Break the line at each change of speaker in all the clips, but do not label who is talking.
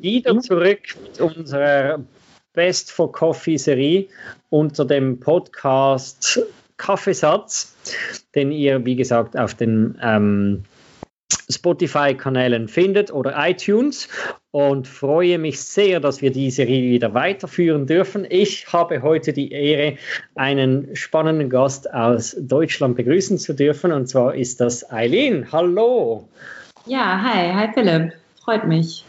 Wieder zurück mit unserer Best for Coffee Serie unter dem Podcast Kaffeesatz, den ihr, wie gesagt, auf den ähm, Spotify-Kanälen findet oder iTunes und freue mich sehr, dass wir die Serie wieder weiterführen dürfen. Ich habe heute die Ehre, einen spannenden Gast aus Deutschland begrüßen zu dürfen und zwar ist das Eileen. Hallo!
Ja, hi, hi Philipp, freut mich.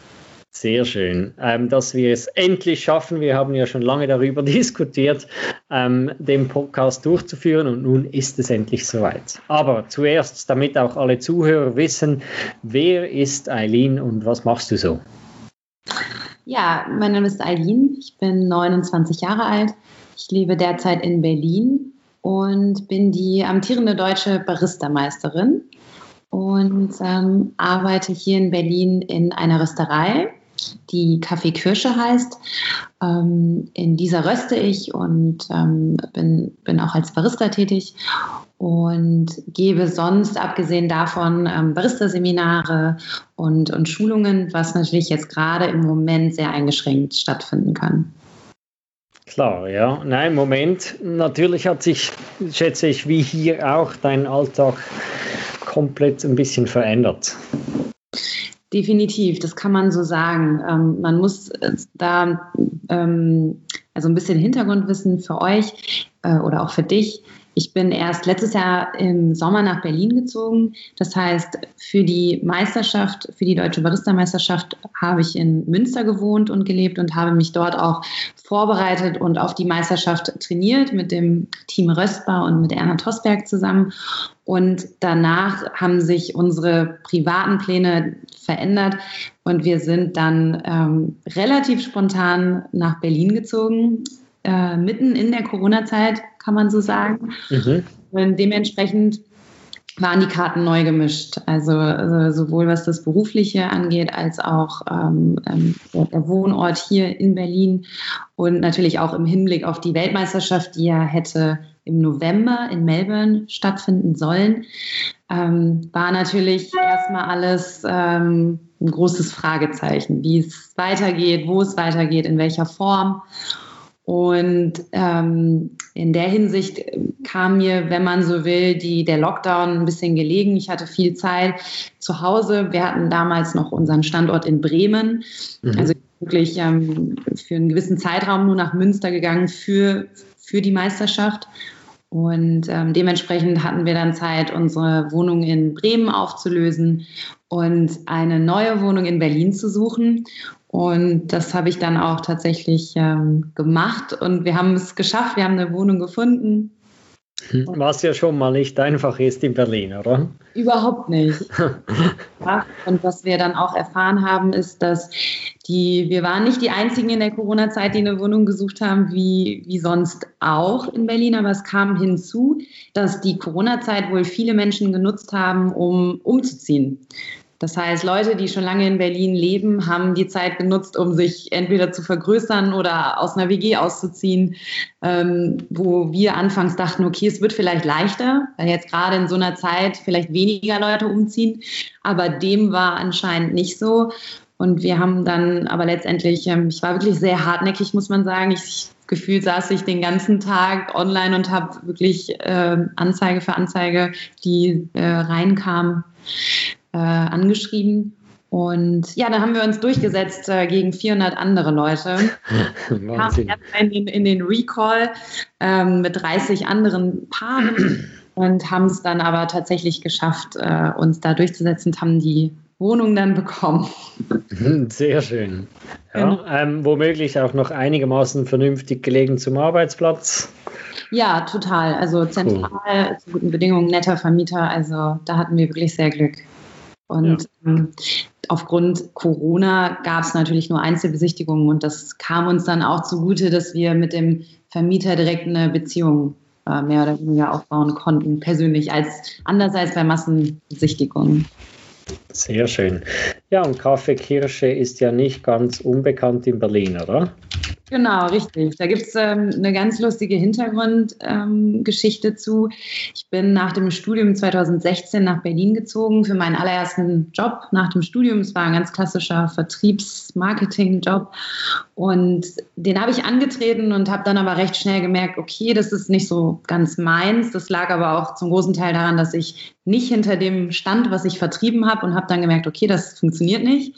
Sehr schön, ähm, dass wir es endlich schaffen. Wir haben ja schon lange darüber diskutiert, ähm, den Podcast durchzuführen und nun ist es endlich soweit. Aber zuerst, damit auch alle Zuhörer wissen, wer ist Eileen und was machst du so?
Ja, mein Name ist Eileen, ich bin 29 Jahre alt. Ich lebe derzeit in Berlin und bin die amtierende deutsche Barista-Meisterin und ähm, arbeite hier in Berlin in einer Rösterei die Kaffee Kirsche heißt. Ähm, in dieser röste ich und ähm, bin, bin auch als Barista tätig und gebe sonst, abgesehen davon, ähm, Barista-Seminare und, und Schulungen, was natürlich jetzt gerade im Moment sehr eingeschränkt stattfinden kann.
Klar, ja. Nein, im Moment, natürlich hat sich, schätze ich, wie hier auch dein Alltag komplett ein bisschen verändert.
Definitiv, das kann man so sagen. Ähm, man muss äh, da ähm, also ein bisschen Hintergrundwissen für euch äh, oder auch für dich. Ich bin erst letztes Jahr im Sommer nach Berlin gezogen. Das heißt, für die Meisterschaft, für die Deutsche Barista-Meisterschaft habe ich in Münster gewohnt und gelebt und habe mich dort auch vorbereitet und auf die Meisterschaft trainiert mit dem Team Röstbar und mit Erna Tosberg zusammen. Und danach haben sich unsere privaten Pläne verändert und wir sind dann ähm, relativ spontan nach Berlin gezogen äh, mitten in der Corona-Zeit, kann man so sagen. Mhm. Und dementsprechend waren die Karten neu gemischt. Also, also, sowohl was das Berufliche angeht, als auch ähm, ähm, der Wohnort hier in Berlin und natürlich auch im Hinblick auf die Weltmeisterschaft, die ja hätte im November in Melbourne stattfinden sollen, ähm, war natürlich erstmal alles ähm, ein großes Fragezeichen, wie es weitergeht, wo es weitergeht, in welcher Form. Und ähm, in der Hinsicht kam mir, wenn man so will, die, der Lockdown ein bisschen gelegen. Ich hatte viel Zeit zu Hause. Wir hatten damals noch unseren Standort in Bremen. Mhm. Also wirklich ähm, für einen gewissen Zeitraum nur nach Münster gegangen für, für die Meisterschaft. Und ähm, dementsprechend hatten wir dann Zeit, unsere Wohnung in Bremen aufzulösen und eine neue Wohnung in Berlin zu suchen. Und das habe ich dann auch tatsächlich ähm, gemacht und wir haben es geschafft. Wir haben eine Wohnung gefunden.
Was ja schon mal nicht einfach ist in Berlin, oder?
Überhaupt nicht. ja, und was wir dann auch erfahren haben, ist, dass die, wir waren nicht die einzigen in der Corona-Zeit, die eine Wohnung gesucht haben, wie, wie sonst auch in Berlin, aber es kam hinzu, dass die Corona-Zeit wohl viele Menschen genutzt haben, um umzuziehen. Das heißt, Leute, die schon lange in Berlin leben, haben die Zeit genutzt, um sich entweder zu vergrößern oder aus einer WG auszuziehen, ähm, wo wir anfangs dachten, okay, es wird vielleicht leichter, weil jetzt gerade in so einer Zeit vielleicht weniger Leute umziehen. Aber dem war anscheinend nicht so. Und wir haben dann aber letztendlich, ähm, ich war wirklich sehr hartnäckig, muss man sagen. Ich gefühlt saß ich den ganzen Tag online und habe wirklich äh, Anzeige für Anzeige, die äh, reinkamen, äh, angeschrieben. Und ja, da haben wir uns durchgesetzt äh, gegen 400 andere Leute. Kamen in den, in den Recall ähm, mit 30 anderen Paaren und haben es dann aber tatsächlich geschafft, äh, uns da durchzusetzen und haben die Wohnung dann bekommen.
Sehr schön. Ja, genau. ähm, womöglich auch noch einigermaßen vernünftig gelegen zum Arbeitsplatz.
Ja, total. Also zentral, cool. zu guten Bedingungen, netter Vermieter. Also da hatten wir wirklich sehr Glück. Und ja. ähm, aufgrund Corona gab es natürlich nur Einzelbesichtigungen und das kam uns dann auch zugute, dass wir mit dem Vermieter direkt eine Beziehung äh, mehr oder weniger aufbauen konnten, persönlich, als anders als bei Massenbesichtigungen.
Sehr schön. Ja, und Kaffee Kirsche ist ja nicht ganz unbekannt in Berlin, oder?
Genau, richtig. Da gibt es ähm, eine ganz lustige Hintergrundgeschichte ähm, zu. Ich bin nach dem Studium 2016 nach Berlin gezogen für meinen allerersten Job nach dem Studium. Es war ein ganz klassischer Vertriebs-Marketing-Job. Und den habe ich angetreten und habe dann aber recht schnell gemerkt, okay, das ist nicht so ganz meins. Das lag aber auch zum großen Teil daran, dass ich nicht hinter dem stand, was ich vertrieben habe und habe dann gemerkt, okay, das funktioniert nicht.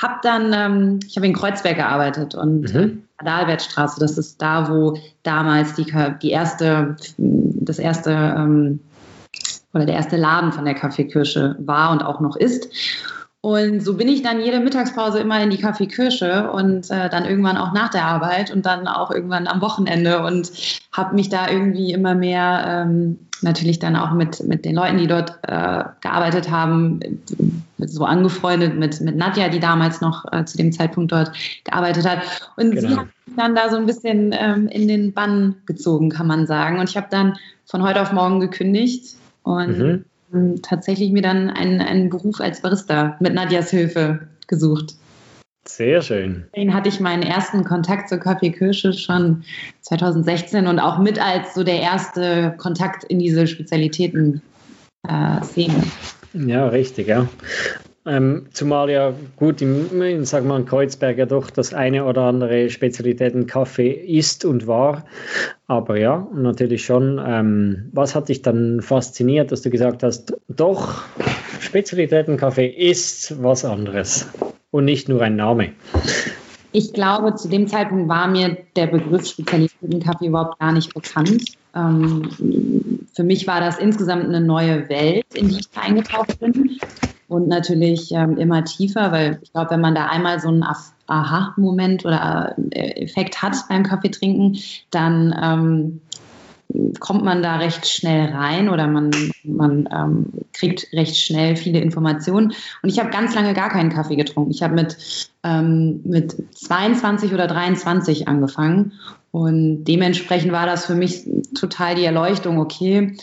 Hab dann, ähm, ich habe in Kreuzberg gearbeitet und mhm. Adalbertstraße, das ist da, wo damals die, die erste, das erste ähm, oder der erste Laden von der Kaffeekirsche war und auch noch ist. Und so bin ich dann jede Mittagspause immer in die Kaffeekirsche und äh, dann irgendwann auch nach der Arbeit und dann auch irgendwann am Wochenende und habe mich da irgendwie immer mehr ähm, natürlich dann auch mit, mit den Leuten, die dort äh, gearbeitet haben, so angefreundet mit, mit Nadja, die damals noch äh, zu dem Zeitpunkt dort gearbeitet hat. Und genau. sie hat mich dann da so ein bisschen ähm, in den Bann gezogen, kann man sagen. Und ich habe dann von heute auf morgen gekündigt und mhm tatsächlich mir dann einen, einen Beruf als Barista mit Nadjas Hilfe gesucht.
Sehr schön.
Den hatte ich meinen ersten Kontakt zur Kaffeekirsche schon 2016 und auch mit als so der erste Kontakt in diese Spezialitäten-Szene.
Äh, ja, richtig, ja. Ähm, zumal ja gut im, in, sag mal, in Kreuzberg ja doch das eine oder andere Spezialitäten Kaffee ist und war. Aber ja, natürlich schon. Ähm, was hat dich dann fasziniert, dass du gesagt hast, doch, Spezialitäten Kaffee ist was anderes und nicht nur ein Name?
Ich glaube, zu dem Zeitpunkt war mir der Begriff Spezialitätenkaffee überhaupt gar nicht bekannt. Ähm, für mich war das insgesamt eine neue Welt, in die ich eingetaucht bin und natürlich ähm, immer tiefer, weil ich glaube, wenn man da einmal so einen Aha-Moment oder äh, Effekt hat beim Kaffeetrinken, dann ähm, kommt man da recht schnell rein oder man, man ähm, kriegt recht schnell viele Informationen. Und ich habe ganz lange gar keinen Kaffee getrunken. Ich habe mit, ähm, mit 22 oder 23 angefangen. Und dementsprechend war das für mich total die Erleuchtung, okay,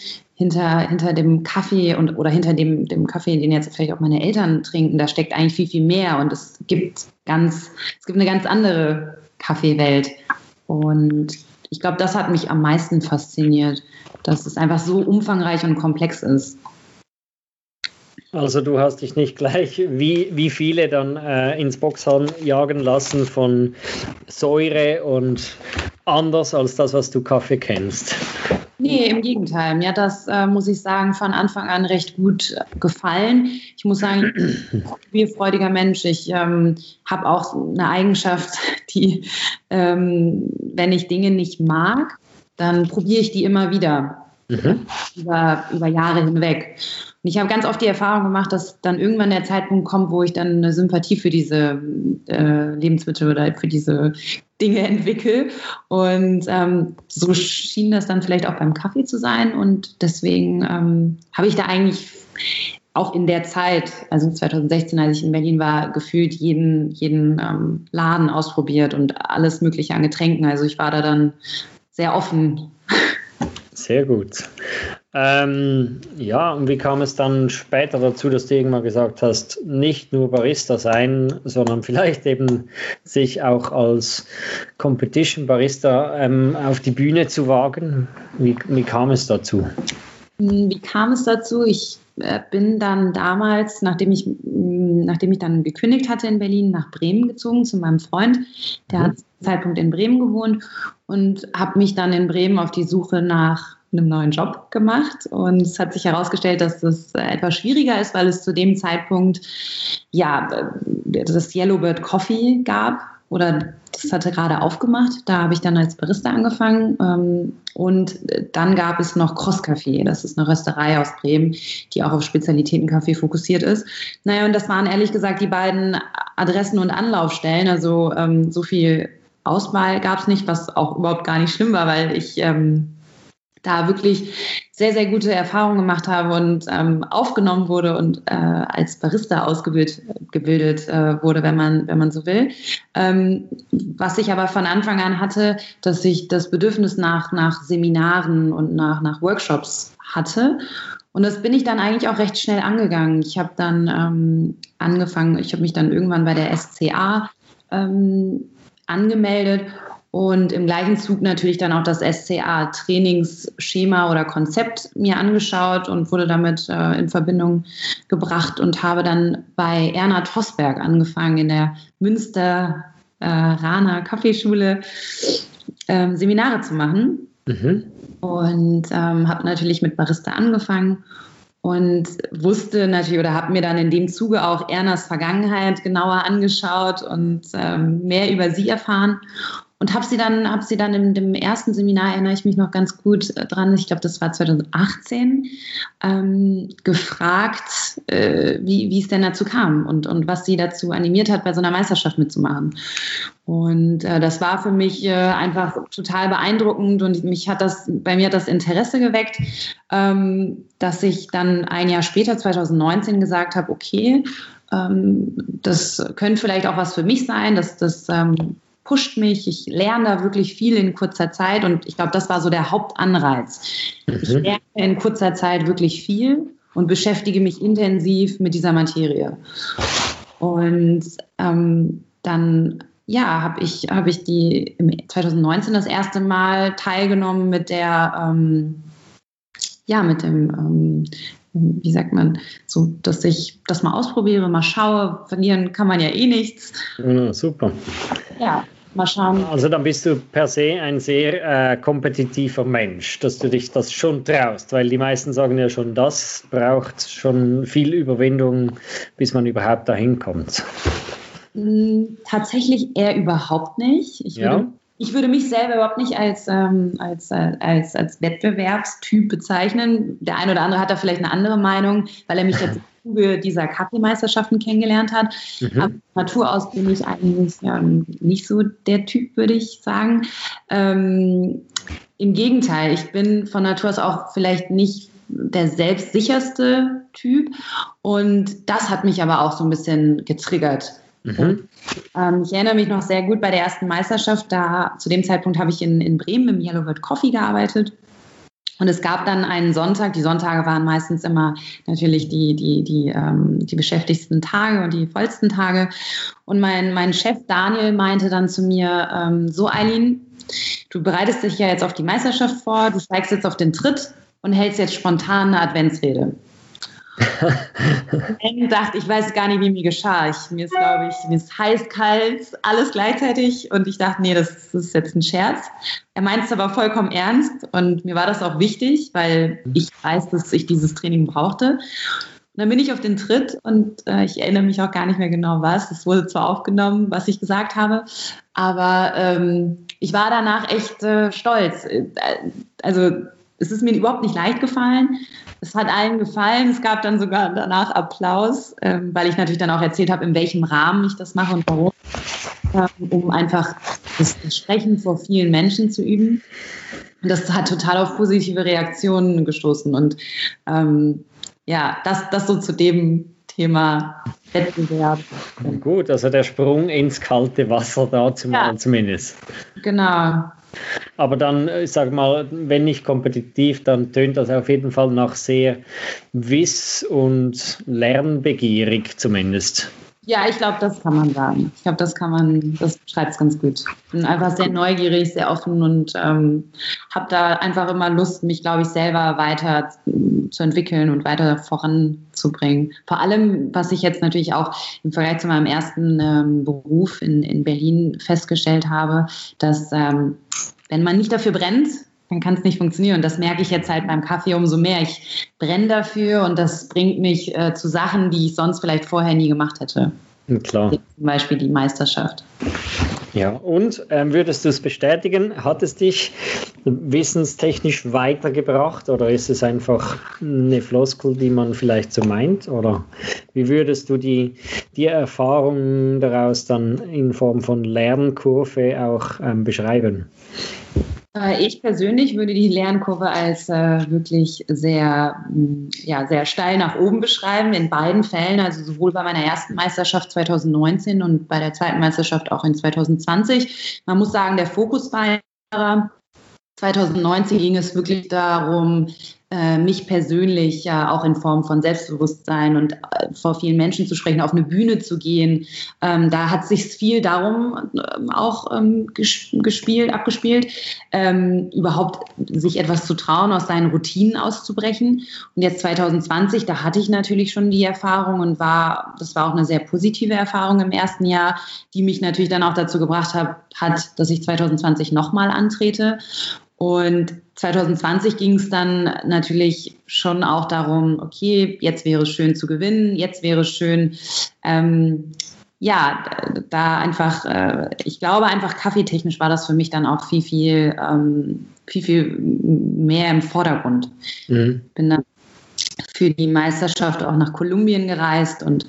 hinter, hinter dem Kaffee und oder hinter dem, dem Kaffee, den jetzt vielleicht auch meine Eltern trinken, da steckt eigentlich viel, viel mehr und es gibt ganz, es gibt eine ganz andere Kaffeewelt. Und ich glaube, das hat mich am meisten fasziniert, dass es einfach so umfangreich und komplex ist.
Also du hast dich nicht gleich wie, wie viele dann äh, ins Boxhorn jagen lassen von Säure und anders als das, was du Kaffee kennst.
Nee, im Gegenteil. Mir hat das, äh, muss ich sagen, von Anfang an recht gut gefallen. Ich muss sagen, ich bin ein spielfreudiger Mensch. Ich ähm, habe auch eine Eigenschaft, die, ähm, wenn ich Dinge nicht mag, dann probiere ich die immer wieder. Mhm. Über, über Jahre hinweg. Und ich habe ganz oft die Erfahrung gemacht, dass dann irgendwann der Zeitpunkt kommt, wo ich dann eine Sympathie für diese äh, Lebensmittel oder für diese Dinge entwickle. Und ähm, so schien das dann vielleicht auch beim Kaffee zu sein. Und deswegen ähm, habe ich da eigentlich auch in der Zeit, also 2016, als ich in Berlin war, gefühlt jeden, jeden ähm, Laden ausprobiert und alles Mögliche an Getränken. Also ich war da dann sehr offen.
Sehr gut. Ähm, ja, und wie kam es dann später dazu, dass du irgendwann gesagt hast, nicht nur Barista sein, sondern vielleicht eben sich auch als Competition Barista ähm, auf die Bühne zu wagen? Wie, wie kam es dazu?
Hm, wie kam es dazu? Ich äh, bin dann damals, nachdem ich, hm, nachdem ich dann gekündigt hatte in Berlin, nach Bremen gezogen zu meinem Freund. Der mhm. hat Zeitpunkt in Bremen gewohnt und habe mich dann in Bremen auf die Suche nach einem neuen Job gemacht und es hat sich herausgestellt, dass das etwas schwieriger ist, weil es zu dem Zeitpunkt ja das Yellowbird Coffee gab oder das hatte gerade aufgemacht. Da habe ich dann als Barista angefangen ähm, und dann gab es noch Cross Café. Das ist eine Rösterei aus Bremen, die auch auf Spezialitätenkaffee fokussiert ist. Naja, und das waren ehrlich gesagt die beiden Adressen und Anlaufstellen. Also ähm, so viel Auswahl gab es nicht, was auch überhaupt gar nicht schlimm war, weil ich ähm, da wirklich sehr, sehr gute Erfahrungen gemacht habe und ähm, aufgenommen wurde und äh, als Barista ausgebildet äh, wurde, wenn man, wenn man so will. Ähm, was ich aber von Anfang an hatte, dass ich das Bedürfnis nach, nach Seminaren und nach, nach Workshops hatte. Und das bin ich dann eigentlich auch recht schnell angegangen. Ich habe dann ähm, angefangen, ich habe mich dann irgendwann bei der SCA ähm, angemeldet und im gleichen Zug natürlich dann auch das SCA-Trainingsschema oder Konzept mir angeschaut und wurde damit äh, in Verbindung gebracht und habe dann bei Erna Tosberg angefangen in der Münster äh, Rana Kaffeeschule ähm, Seminare zu machen. Mhm. Und ähm, habe natürlich mit Barista angefangen und wusste natürlich oder habe mir dann in dem Zuge auch Ernas Vergangenheit genauer angeschaut und ähm, mehr über sie erfahren und habe sie dann, habe sie dann in dem ersten Seminar, erinnere ich mich noch ganz gut äh, dran, ich glaube, das war 2018, ähm, gefragt, äh, wie, wie es denn dazu kam und, und was sie dazu animiert hat, bei so einer Meisterschaft mitzumachen. Und äh, das war für mich äh, einfach total beeindruckend und mich hat das, bei mir hat das Interesse geweckt, ähm, dass ich dann ein Jahr später, 2019, gesagt habe, okay, ähm, das könnte vielleicht auch was für mich sein, dass das ähm, pusht mich, ich lerne da wirklich viel in kurzer Zeit und ich glaube, das war so der Hauptanreiz. Mhm. Ich lerne in kurzer Zeit wirklich viel und beschäftige mich intensiv mit dieser Materie. Und ähm, dann ja, habe ich, hab ich die 2019 das erste Mal teilgenommen mit der, ähm, ja, mit dem, ähm, wie sagt man, so, dass ich das mal ausprobiere, mal schaue. Verlieren kann man ja eh nichts.
Ja, super.
Ja, mal schauen.
Also dann bist du per se ein sehr äh, kompetitiver Mensch, dass du dich das schon traust, weil die meisten sagen ja schon, das braucht schon viel Überwindung, bis man überhaupt dahin kommt.
Hm, tatsächlich eher überhaupt nicht. Ich würde, ich würde mich selber überhaupt nicht als, ähm, als, äh, als, als Wettbewerbstyp bezeichnen. Der eine oder andere hat da vielleicht eine andere Meinung, weil er mich jetzt Zuge dieser Kaffeemeisterschaften kennengelernt hat. Mhm. Aber Natur aus bin ich eigentlich ja, nicht so der Typ, würde ich sagen. Ähm, Im Gegenteil, ich bin von Natur aus auch vielleicht nicht der selbstsicherste Typ. Und das hat mich aber auch so ein bisschen getriggert. Mhm. Ähm, ich erinnere mich noch sehr gut bei der ersten Meisterschaft. Da zu dem Zeitpunkt habe ich in, in Bremen im Yellow Bird Coffee gearbeitet. Und es gab dann einen Sonntag, die Sonntage waren meistens immer natürlich die, die, die, ähm, die beschäftigsten Tage und die vollsten Tage. Und mein, mein Chef Daniel meinte dann zu mir, ähm, so Eileen, du bereitest dich ja jetzt auf die Meisterschaft vor, du steigst jetzt auf den Tritt und hältst jetzt spontan eine Adventsrede ich dachte, ich weiß gar nicht, wie mir geschah. Ich, mir ist, glaube ich, mir ist heiß, kalt, alles gleichzeitig. Und ich dachte, nee, das, das ist jetzt ein Scherz. Er meint es aber vollkommen ernst. Und mir war das auch wichtig, weil ich weiß, dass ich dieses Training brauchte. Und dann bin ich auf den Tritt und äh, ich erinnere mich auch gar nicht mehr genau was. Es wurde zwar aufgenommen, was ich gesagt habe, aber ähm, ich war danach echt äh, stolz. Äh, also es ist mir überhaupt nicht leicht gefallen. Es hat allen gefallen. Es gab dann sogar danach Applaus, ähm, weil ich natürlich dann auch erzählt habe, in welchem Rahmen ich das mache und warum, ähm, um einfach das Sprechen vor vielen Menschen zu üben. Und das hat total auf positive Reaktionen gestoßen. Und ähm, ja, das, das so zu dem Thema Wettbewerb.
Gut, also der Sprung ins kalte Wasser da zu machen ja, zumindest.
Genau.
Aber dann, ich sage mal, wenn nicht kompetitiv, dann tönt das auf jeden Fall nach sehr wiss- und lernbegierig zumindest.
Ja, ich glaube, das kann man sagen. Ich glaube, das kann man, das beschreibt es ganz gut. Ich bin einfach sehr neugierig, sehr offen und ähm, habe da einfach immer Lust, mich, glaube ich, selber weiter zu entwickeln und weiter voranzubringen. Vor allem, was ich jetzt natürlich auch im Vergleich zu meinem ersten ähm, Beruf in, in Berlin festgestellt habe, dass ähm, wenn man nicht dafür brennt, dann kann es nicht funktionieren. Und das merke ich jetzt halt beim Kaffee umso mehr. Ich brenne dafür und das bringt mich äh, zu Sachen, die ich sonst vielleicht vorher nie gemacht hätte.
Klar.
Zum Beispiel die Meisterschaft.
Ja, und ähm, würdest du es bestätigen? Hat es dich wissenstechnisch weitergebracht oder ist es einfach eine Floskel, die man vielleicht so meint? Oder wie würdest du die, die Erfahrung daraus dann in Form von Lernkurve auch ähm, beschreiben?
Äh, ich persönlich würde die Lernkurve als äh, wirklich sehr, mm, ja, sehr steil nach oben beschreiben, in beiden Fällen, also sowohl bei meiner ersten Meisterschaft 2019 und bei der zweiten Meisterschaft auch in 2020. Man muss sagen, der Fokus war 2019 ging es wirklich darum, mich persönlich ja auch in Form von Selbstbewusstsein und äh, vor vielen Menschen zu sprechen, auf eine Bühne zu gehen. Ähm, da hat sich viel darum ähm, auch ähm, gespielt, abgespielt, ähm, überhaupt sich etwas zu trauen, aus seinen Routinen auszubrechen. Und jetzt 2020, da hatte ich natürlich schon die Erfahrung und war, das war auch eine sehr positive Erfahrung im ersten Jahr, die mich natürlich dann auch dazu gebracht hat, hat dass ich 2020 nochmal antrete. Und 2020 ging es dann natürlich schon auch darum, okay, jetzt wäre es schön zu gewinnen, jetzt wäre es schön, ähm, ja, da einfach, äh, ich glaube einfach kaffeetechnisch war das für mich dann auch viel, viel, ähm, viel, viel mehr im Vordergrund. Mhm. Bin dann für die Meisterschaft auch nach Kolumbien gereist und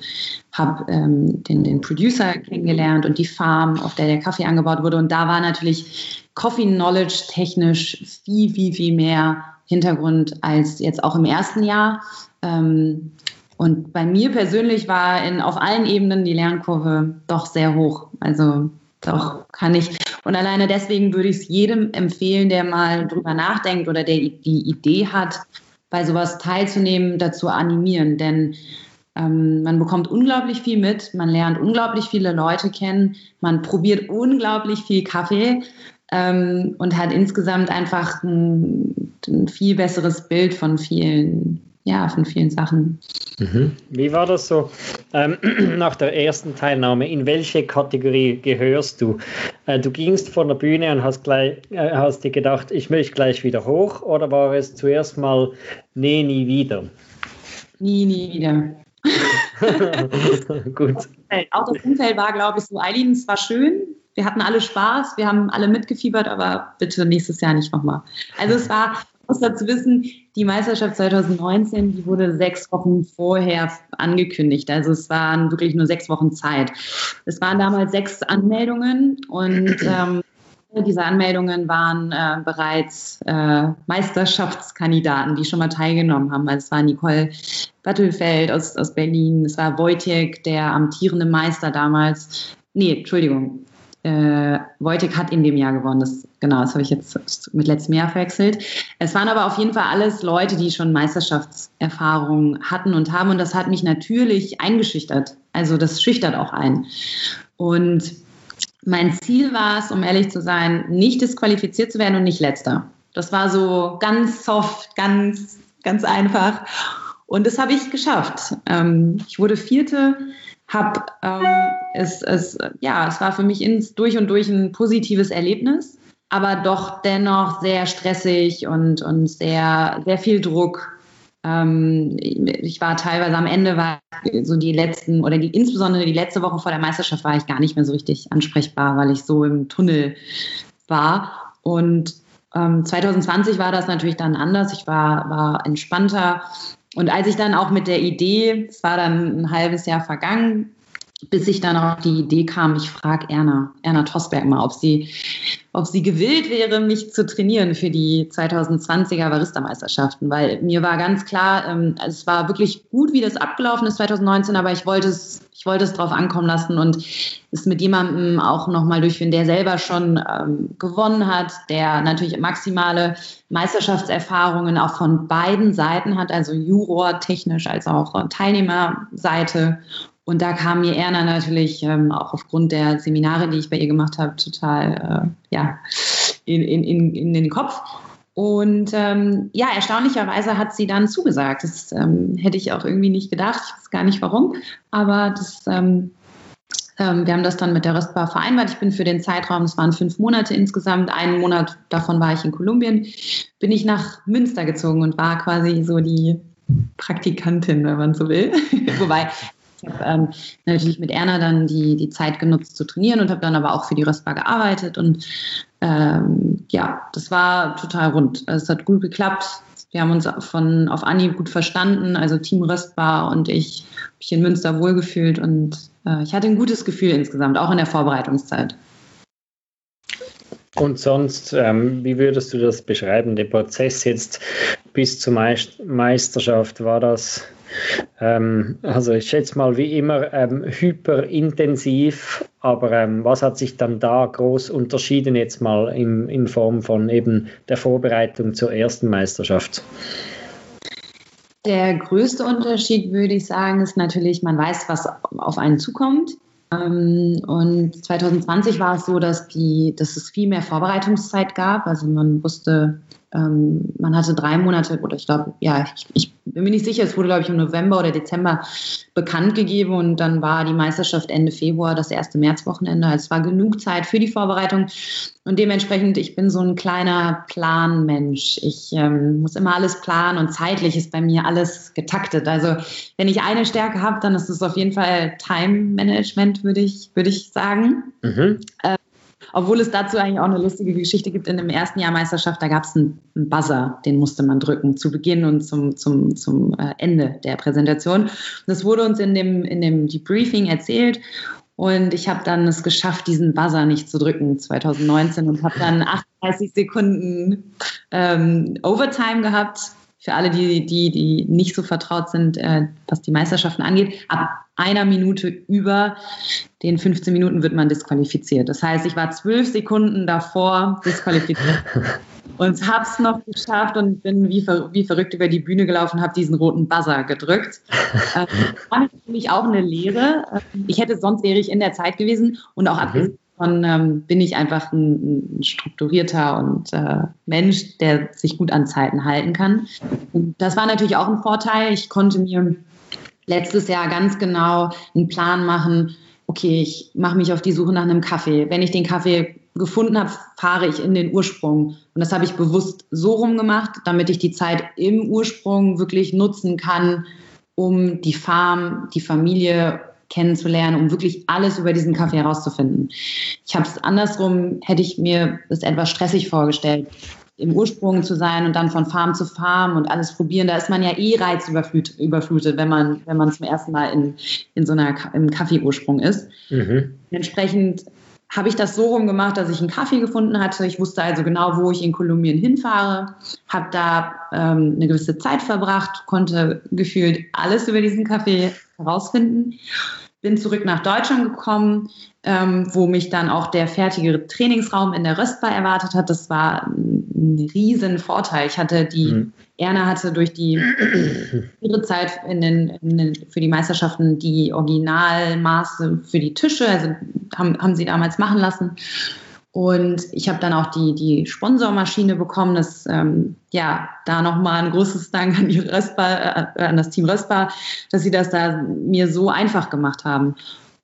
habe ähm, den, den Producer kennengelernt und die Farm, auf der der Kaffee angebaut wurde. Und da war natürlich Coffee Knowledge technisch viel, viel, viel mehr Hintergrund als jetzt auch im ersten Jahr. Ähm, und bei mir persönlich war in, auf allen Ebenen die Lernkurve doch sehr hoch. Also doch kann ich. Und alleine deswegen würde ich es jedem empfehlen, der mal drüber nachdenkt oder der die Idee hat, bei sowas teilzunehmen, dazu animieren. Denn ähm, man bekommt unglaublich viel mit, man lernt unglaublich viele Leute kennen, man probiert unglaublich viel Kaffee ähm, und hat insgesamt einfach ein, ein, viel besseres Bild von vielen, ja, von vielen Sachen.
Mhm. Wie war das so ähm, nach der ersten Teilnahme? In welche Kategorie gehörst du? Äh, du gingst von der Bühne und hast, gleich, äh, hast dir gedacht, ich möchte gleich wieder hoch oder war es zuerst mal, nee, nie wieder?
Nie, nie wieder. Gut. Auch das Umfeld war, glaube ich, so, Eileen, es war schön, wir hatten alle Spaß, wir haben alle mitgefiebert, aber bitte nächstes Jahr nicht nochmal. Also es war, muss dazu wissen, die Meisterschaft 2019, die wurde sechs Wochen vorher angekündigt. Also es waren wirklich nur sechs Wochen Zeit. Es waren damals sechs Anmeldungen und ähm, diese Anmeldungen waren äh, bereits äh, Meisterschaftskandidaten, die schon mal teilgenommen haben. Also es war Nicole Battelfeld aus, aus Berlin, es war Wojtek, der amtierende Meister damals. Nee, Entschuldigung, äh, Wojtek hat in dem Jahr gewonnen. Das, genau, das habe ich jetzt mit letztem Jahr verwechselt. Es waren aber auf jeden Fall alles Leute, die schon Meisterschaftserfahrung hatten und haben. Und das hat mich natürlich eingeschüchtert. Also das schüchtert auch ein. Und mein Ziel war es, um ehrlich zu sein, nicht disqualifiziert zu werden und nicht letzter. Das war so ganz soft, ganz, ganz einfach. Und das habe ich geschafft. Ähm, ich wurde Vierte habe ähm, es, es, ja, es war für mich ins, durch und durch ein positives Erlebnis, aber doch dennoch sehr stressig und, und sehr, sehr viel Druck. Ähm, ich war teilweise am Ende, war so die letzten oder die, insbesondere die letzte Woche vor der Meisterschaft war ich gar nicht mehr so richtig ansprechbar, weil ich so im Tunnel war. Und ähm, 2020 war das natürlich dann anders. Ich war, war entspannter, und als ich dann auch mit der Idee, es war dann ein halbes Jahr vergangen, bis ich dann auf die Idee kam, ich frage Erna, Erna Tosberg mal, ob sie, ob sie gewillt wäre, mich zu trainieren für die 2020er Barista-Meisterschaften, weil mir war ganz klar, ähm, es war wirklich gut, wie das abgelaufen ist 2019, aber ich wollte es, ich wollte es drauf ankommen lassen und es mit jemandem auch nochmal durchführen, der selber schon ähm, gewonnen hat, der natürlich maximale Meisterschaftserfahrungen auch von beiden Seiten hat, also Juror technisch als auch Teilnehmerseite und da kam mir Erna natürlich ähm, auch aufgrund der Seminare, die ich bei ihr gemacht habe, total äh, ja, in, in, in, den Kopf. Und ähm, ja, erstaunlicherweise hat sie dann zugesagt. Das ähm, hätte ich auch irgendwie nicht gedacht. Ich weiß gar nicht warum. Aber das, ähm, ähm, wir haben das dann mit der Röstbar vereinbart. Ich bin für den Zeitraum, es waren fünf Monate insgesamt, einen Monat davon war ich in Kolumbien, bin ich nach Münster gezogen und war quasi so die Praktikantin, wenn man so will. Wobei ich habe ähm, natürlich mit Erna dann die, die Zeit genutzt zu trainieren und habe dann aber auch für die Röstbar gearbeitet. Und ähm, ja, das war total rund. Also es hat gut geklappt. Wir haben uns von auf Anhieb gut verstanden, also Team Röstbar und ich habe mich in Münster wohlgefühlt und äh, ich hatte ein gutes Gefühl insgesamt, auch in der Vorbereitungszeit.
Und sonst, ähm, wie würdest du das beschreiben, den Prozess jetzt bis zur Meisterschaft? War das ähm, also ich schätze mal wie immer ähm, hyperintensiv, aber ähm, was hat sich dann da groß unterschieden jetzt mal in, in Form von eben der Vorbereitung zur ersten Meisterschaft?
Der größte Unterschied, würde ich sagen, ist natürlich, man weiß, was auf einen zukommt. Ähm, und 2020 war es so, dass, die, dass es viel mehr Vorbereitungszeit gab. Also man wusste, ähm, man hatte drei Monate, oder ich glaube, ja, ich, ich, bin mir nicht sicher, es wurde, glaube ich, im November oder Dezember bekannt gegeben und dann war die Meisterschaft Ende Februar, das erste Märzwochenende. Also es war genug Zeit für die Vorbereitung und dementsprechend, ich bin so ein kleiner Planmensch. Ich ähm, muss immer alles planen und zeitlich ist bei mir alles getaktet. Also wenn ich eine Stärke habe, dann ist es auf jeden Fall Time Management, würde ich, würde ich sagen. Mhm. Äh, obwohl es dazu eigentlich auch eine lustige Geschichte gibt. In dem ersten Jahr Meisterschaft, da gab es einen, Buzzer, den musste man drücken zu Beginn und zum, zum, zum äh, Ende der Präsentation. Das wurde uns in dem, in dem Debriefing erzählt. Und ich habe dann es geschafft, diesen Buzzer nicht zu drücken 2019 und habe dann 38 Sekunden ähm, Overtime gehabt für alle, die, die, die nicht so vertraut sind, äh, was die Meisterschaften angeht, ab einer Minute über den 15 Minuten wird man disqualifiziert. Das heißt, ich war zwölf Sekunden davor disqualifiziert und habe es noch geschafft und bin wie, ver wie verrückt über die Bühne gelaufen, habe diesen roten Buzzer gedrückt. äh, war natürlich auch eine Lehre. Ähm, ich hätte sonst wäre ich in der Zeit gewesen und auch mhm. abgesehen davon ähm, bin ich einfach ein, ein strukturierter und äh, Mensch, der sich gut an Zeiten halten kann. Und das war natürlich auch ein Vorteil. Ich konnte mir letztes Jahr ganz genau einen Plan machen. Okay, ich mache mich auf die Suche nach einem Kaffee. Wenn ich den Kaffee gefunden habe, fahre ich in den Ursprung. Und das habe ich bewusst so rum gemacht, damit ich die Zeit im Ursprung wirklich nutzen kann, um die Farm, die Familie kennenzulernen, um wirklich alles über diesen Kaffee herauszufinden. Ich habe es andersrum, hätte ich mir das etwas stressig vorgestellt, im Ursprung zu sein und dann von Farm zu Farm und alles probieren. Da ist man ja eh reizüberflutet, überflutet, wenn man, wenn man zum ersten Mal in, in so einer, im Kaffeeursprung ist. Mhm. Entsprechend habe ich das so rum gemacht, dass ich einen Kaffee gefunden hatte. Ich wusste also genau, wo ich in Kolumbien hinfahre, habe da ähm, eine gewisse Zeit verbracht, konnte gefühlt alles über diesen Kaffee herausfinden. Bin zurück nach Deutschland gekommen, ähm, wo mich dann auch der fertige Trainingsraum in der Röstbar erwartet hat. Das war ein riesen Vorteil. Ich hatte die, mhm. Erna hatte durch die ihre Zeit in den, in den, für die Meisterschaften die Originalmaße für die Tische, also haben, haben sie damals machen lassen. Und ich habe dann auch die, die Sponsormaschine bekommen. Das, ähm, ja, da nochmal ein großes Dank an die Röstbar, äh, an das Team Röstbar, dass sie das da mir so einfach gemacht haben.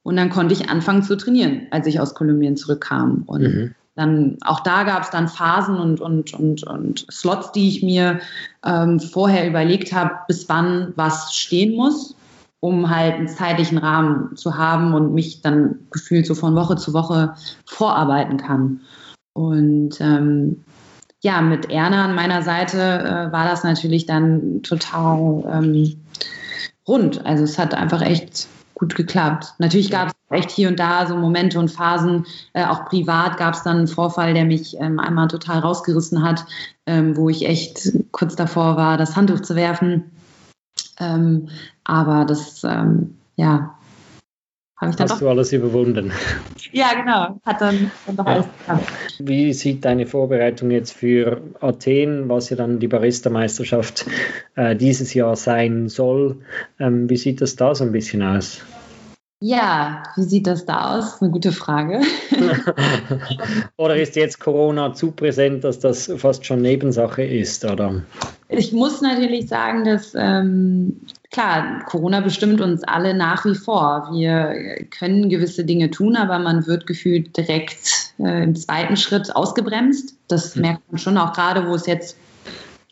Und dann konnte ich anfangen zu trainieren, als ich aus Kolumbien zurückkam. Und mhm. dann auch da gab es dann Phasen und, und, und, und Slots, die ich mir ähm, vorher überlegt habe, bis wann was stehen muss um halt einen zeitlichen Rahmen zu haben und mich dann gefühlt so von Woche zu Woche vorarbeiten kann. Und ähm, ja, mit Erna an meiner Seite äh, war das natürlich dann total ähm, rund. Also es hat einfach echt gut geklappt. Natürlich gab es echt hier und da so Momente und Phasen, äh, auch privat gab es dann einen Vorfall, der mich ähm, einmal total rausgerissen hat, ähm, wo ich echt kurz davor war, das Handtuch zu werfen. Ähm, aber das, ähm, ja,
habe ich dann Hast doch, du alles überwunden?
Ja, genau. Hat dann, dann doch ja. alles geklappt.
Wie sieht deine Vorbereitung jetzt für Athen, was ja dann die Barista-Meisterschaft äh, dieses Jahr sein soll? Ähm, wie sieht das da so ein bisschen aus?
Ja, wie sieht das da aus? Eine gute Frage.
oder ist jetzt Corona zu präsent, dass das fast schon Nebensache ist, oder?
Ich muss natürlich sagen, dass ähm, klar, Corona bestimmt uns alle nach wie vor. Wir können gewisse Dinge tun, aber man wird gefühlt direkt äh, im zweiten Schritt ausgebremst. Das mhm. merkt man schon auch gerade, wo es jetzt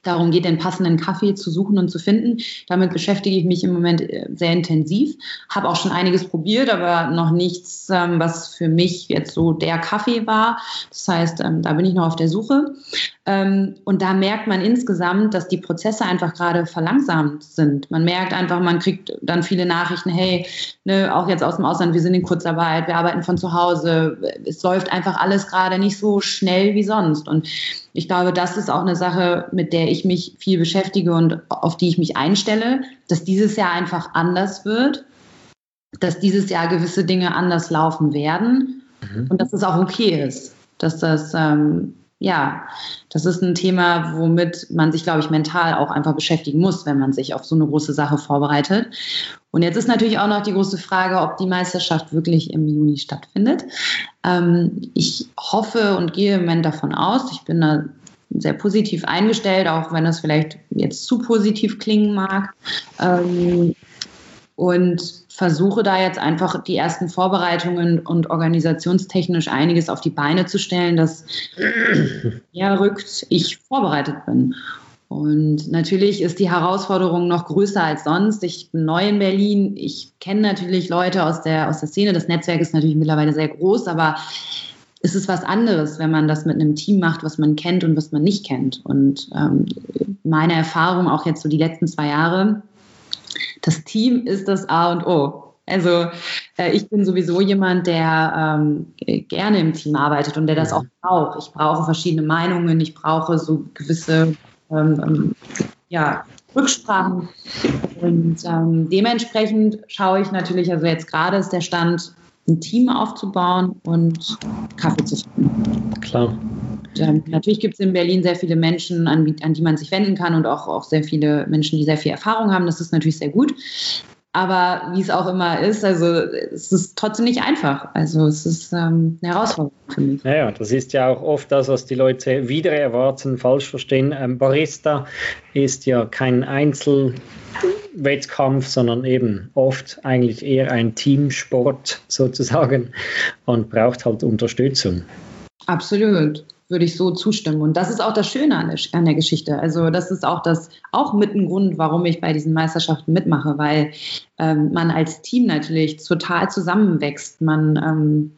darum geht, den passenden Kaffee zu suchen und zu finden. Damit beschäftige ich mich im Moment äh, sehr intensiv. Habe auch schon einiges probiert, aber noch nichts, ähm, was für mich jetzt so der Kaffee war. Das heißt, ähm, da bin ich noch auf der Suche. Ähm, und da merkt man insgesamt, dass die Prozesse einfach gerade verlangsamt sind. Man merkt einfach, man kriegt dann viele Nachrichten, hey, ne, auch jetzt aus dem Ausland, wir sind in Kurzarbeit, wir arbeiten von zu Hause. Es läuft einfach alles gerade nicht so schnell wie sonst. Und ich glaube, das ist auch eine Sache, mit der ich mich viel beschäftige und auf die ich mich einstelle, dass dieses Jahr einfach anders wird, dass dieses Jahr gewisse Dinge anders laufen werden mhm. und dass es auch okay ist, dass das ähm, ja, das ist ein Thema, womit man sich, glaube ich, mental auch einfach beschäftigen muss, wenn man sich auf so eine große Sache vorbereitet. Und jetzt ist natürlich auch noch die große Frage, ob die Meisterschaft wirklich im Juni stattfindet. Ähm, ich hoffe und gehe im Moment davon aus, ich bin da sehr positiv eingestellt, auch wenn das vielleicht jetzt zu positiv klingen mag. Ähm, und versuche da jetzt einfach die ersten Vorbereitungen und organisationstechnisch einiges auf die Beine zu stellen, dass ja rückt, ich vorbereitet bin. Und natürlich ist die Herausforderung noch größer als sonst. Ich bin neu in Berlin. Ich kenne natürlich Leute aus der, aus der Szene. Das Netzwerk ist natürlich mittlerweile sehr groß, aber es ist was anderes, wenn man das mit einem Team macht, was man kennt und was man nicht kennt. Und ähm, meine Erfahrung auch jetzt so die letzten zwei Jahre, das Team ist das A und O. Also äh, ich bin sowieso jemand, der ähm, gerne im Team arbeitet und der das auch braucht. Ich brauche verschiedene Meinungen, ich brauche so gewisse ähm, ähm ja, Rücksprachen. Und ähm, dementsprechend schaue ich natürlich, also jetzt gerade ist der Stand, ein Team aufzubauen und Kaffee zu finden.
Klar.
Ähm, natürlich gibt es in Berlin sehr viele Menschen, an, an, die man sich wenden kann und auch, auch sehr viele Menschen, die sehr viel Erfahrung haben. Das ist natürlich sehr gut. Aber wie es auch immer ist, also es ist trotzdem nicht einfach. Also es ist ähm, eine Herausforderung für mich.
Naja, das ist ja auch oft das, was die Leute wieder erwarten, falsch verstehen. Ähm, Barista ist ja kein Einzelwettkampf, sondern eben oft eigentlich eher ein Teamsport sozusagen und braucht halt Unterstützung.
Absolut würde ich so zustimmen. Und das ist auch das Schöne an der, an der, Geschichte. Also das ist auch das auch mit ein Grund, warum ich bei diesen Meisterschaften mitmache, weil ähm, man als Team natürlich total zusammenwächst. Man ähm,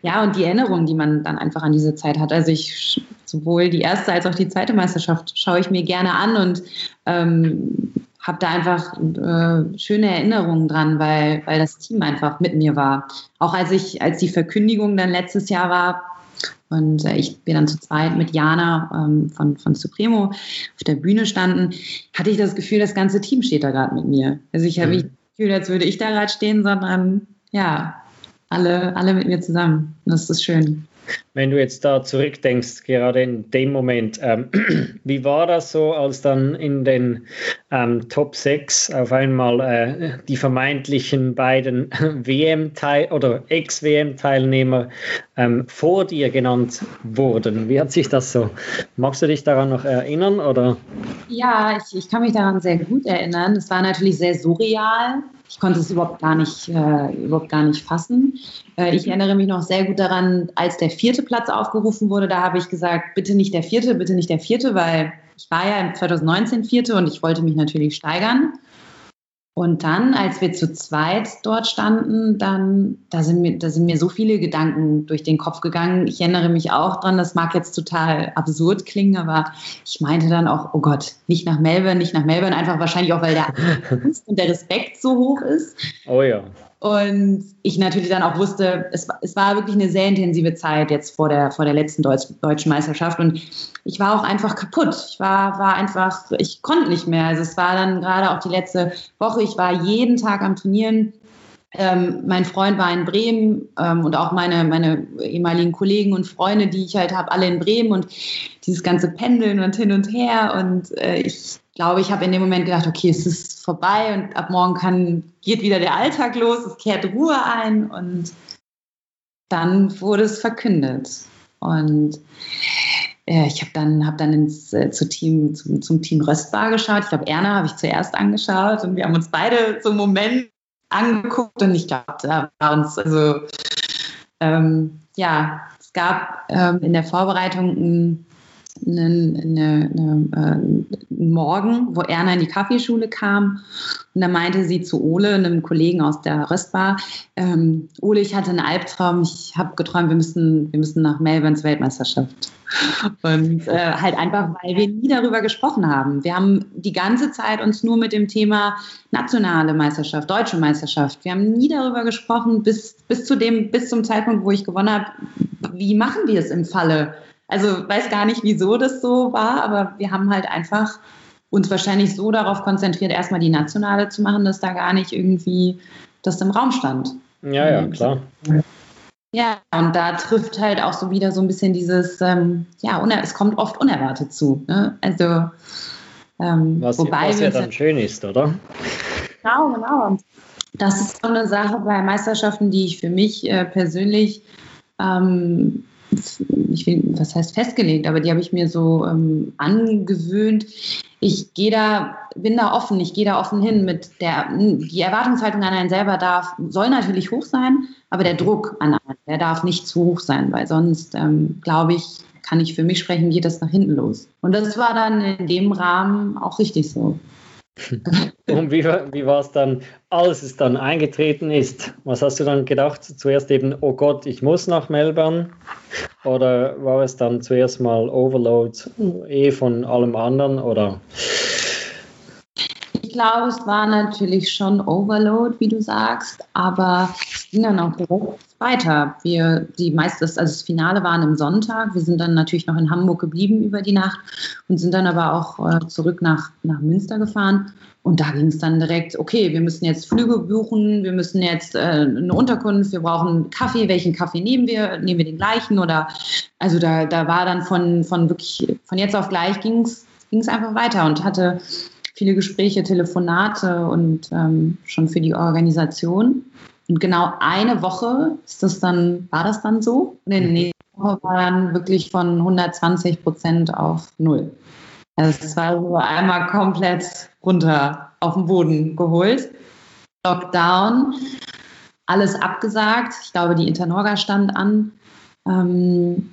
ja und die Erinnerungen, die man dann einfach an diese Zeit hat. Also ich sowohl die erste als auch die zweite Meisterschaft schaue ich mir gerne an und ähm, habe da einfach äh, schöne Erinnerungen dran, weil, weil das Team einfach mit mir war. Auch als ich, als die Verkündigung dann letztes Jahr war, und äh, ich bin dann zu zweit mit Jana ähm, von, von Supremo auf der Bühne standen, hatte ich das Gefühl, das ganze Team steht da gerade mit mir. Also ich habe mhm. nicht das Gefühl, als würde ich da gerade stehen, sondern ja, alle, alle mit mir zusammen. Das ist schön.
Wenn du jetzt da zurückdenkst, gerade in dem Moment, ähm, wie war das so, als dann in den ähm, Top 6 auf einmal äh, die vermeintlichen beiden WM-Teil oder Ex-WM-Teilnehmer ähm, vor dir genannt wurden? Wie hat sich das so? Magst du dich daran noch erinnern? Oder?
Ja, ich, ich kann mich daran sehr gut erinnern. Es war natürlich sehr surreal. Ich konnte es überhaupt gar nicht, äh, überhaupt gar nicht fassen. Äh, ich erinnere mich noch sehr gut daran, als der vierte Platz aufgerufen wurde, da habe ich gesagt, bitte nicht der vierte, bitte nicht der vierte, weil ich war ja 2019 vierte und ich wollte mich natürlich steigern. Und dann, als wir zu zweit dort standen, dann, da sind, mir, da sind mir so viele Gedanken durch den Kopf gegangen. Ich erinnere mich auch dran, das mag jetzt total absurd klingen, aber ich meinte dann auch, oh Gott, nicht nach Melbourne, nicht nach Melbourne, einfach wahrscheinlich auch, weil der Angst und der Respekt so hoch ist.
Oh ja.
Und ich natürlich dann auch wusste, es, es war wirklich eine sehr intensive Zeit jetzt vor der, vor der letzten Deutsch, deutschen Meisterschaft. Und ich war auch einfach kaputt. Ich war, war einfach, ich konnte nicht mehr. Also es war dann gerade auch die letzte Woche. Ich war jeden Tag am Trainieren. Ähm, mein Freund war in Bremen ähm, und auch meine, meine ehemaligen Kollegen und Freunde, die ich halt habe, alle in Bremen und dieses ganze Pendeln und hin und her. Und äh, ich glaube, ich habe in dem Moment gedacht, okay, es ist vorbei und ab morgen kann, geht wieder der Alltag los, es kehrt Ruhe ein und dann wurde es verkündet. Und äh, ich habe dann, hab dann ins, äh, zu Team, zum, zum Team Röstbar geschaut. Ich glaube, Erna habe ich zuerst angeschaut und wir haben uns beide so einen Moment angeguckt und ich glaube, da war uns, also ähm, ja, es gab ähm, in der Vorbereitung ein eine, eine, eine, äh, Morgen, wo Erna in die Kaffeeschule kam. Und da meinte sie zu Ole, einem Kollegen aus der Röstbar, ähm, Ole, ich hatte einen Albtraum, ich habe geträumt, wir müssen, wir müssen nach Melbournes Weltmeisterschaft. Und äh, halt einfach, weil wir nie darüber gesprochen haben. Wir haben die ganze Zeit uns nur mit dem Thema nationale Meisterschaft, deutsche Meisterschaft, wir haben nie darüber gesprochen, bis, bis, zu dem, bis zum Zeitpunkt, wo ich gewonnen habe, wie machen wir es im Falle also weiß gar nicht, wieso das so war, aber wir haben halt einfach uns wahrscheinlich so darauf konzentriert, erstmal die nationale zu machen, dass da gar nicht irgendwie das im Raum stand.
Ja, ja, klar.
Ja, und da trifft halt auch so wieder so ein bisschen dieses, ähm, ja, es kommt oft unerwartet zu. Ne? Also,
ähm, was, wobei was ja dann schön ist, oder?
Genau, genau. Und das ist so eine Sache bei Meisterschaften, die ich für mich äh, persönlich ähm, ich will, was heißt festgelegt, aber die habe ich mir so ähm, angewöhnt. Ich gehe da, bin da offen, ich gehe da offen hin mit der, die Erwartungshaltung an einen selber darf, soll natürlich hoch sein, aber der Druck an einen, der darf nicht zu hoch sein, weil sonst, ähm, glaube ich, kann ich für mich sprechen, geht das nach hinten los. Und das war dann in dem Rahmen auch richtig so.
Und wie, wie war es dann, als es dann eingetreten ist? Was hast du dann gedacht? Zuerst eben, oh Gott, ich muss nach Melbourne? Oder war es dann zuerst mal Overload eh von allem anderen? Oder?
Ich glaube, es war natürlich schon Overload, wie du sagst, aber es ging dann auch weiter. Wir, die meistes, also das Finale war am Sonntag. Wir sind dann natürlich noch in Hamburg geblieben über die Nacht und sind dann aber auch äh, zurück nach, nach Münster gefahren. Und da ging es dann direkt, okay, wir müssen jetzt Flüge buchen, wir müssen jetzt äh, eine Unterkunft, wir brauchen Kaffee, welchen Kaffee nehmen wir? Nehmen wir den gleichen? Oder also da, da war dann von, von wirklich, von jetzt auf gleich ging es einfach weiter und hatte viele Gespräche, Telefonate und ähm, schon für die Organisation. Und genau eine Woche ist das dann, war das dann so. Der nächsten Woche war dann wirklich von 120 Prozent auf null. Also es war so einmal komplett runter auf den Boden geholt. Lockdown, alles abgesagt. Ich glaube, die Internorga stand an. Ähm,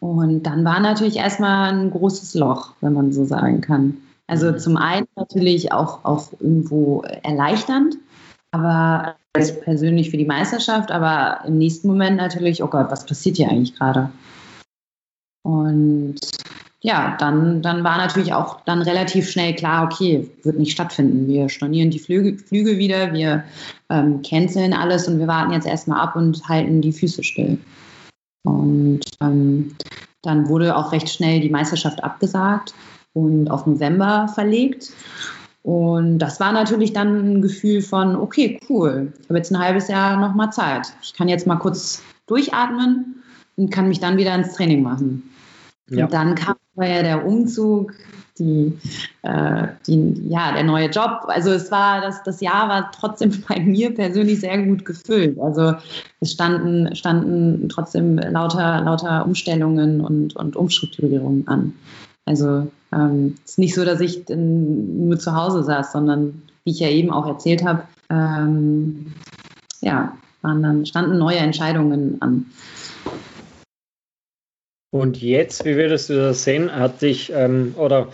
und dann war natürlich erstmal ein großes Loch, wenn man so sagen kann. Also zum einen natürlich auch, auch irgendwo erleichternd, aber persönlich für die Meisterschaft, aber im nächsten Moment natürlich, oh Gott, was passiert hier eigentlich gerade? Und ja, dann, dann war natürlich auch dann relativ schnell klar, okay, wird nicht stattfinden. Wir stornieren die Flüge, Flüge wieder, wir ähm, canceln alles und wir warten jetzt erstmal ab und halten die Füße still. Und ähm, dann wurde auch recht schnell die Meisterschaft abgesagt und auf November verlegt. Und das war natürlich dann ein Gefühl von, okay, cool, ich habe jetzt ein halbes Jahr nochmal Zeit. Ich kann jetzt mal kurz durchatmen und kann mich dann wieder ins Training machen. Ja. Und dann kam ja der Umzug, die, äh, die, ja, der neue Job. Also es war, das, das Jahr war trotzdem bei mir persönlich sehr gut gefüllt. Also es standen, standen trotzdem lauter, lauter Umstellungen und, und Umstrukturierungen an. Also ähm, es ist nicht so, dass ich nur zu Hause saß, sondern wie ich ja eben auch erzählt habe, ähm, ja, waren dann, standen neue Entscheidungen an.
Und jetzt, wie würdest du das sehen? Hat sich ähm, oder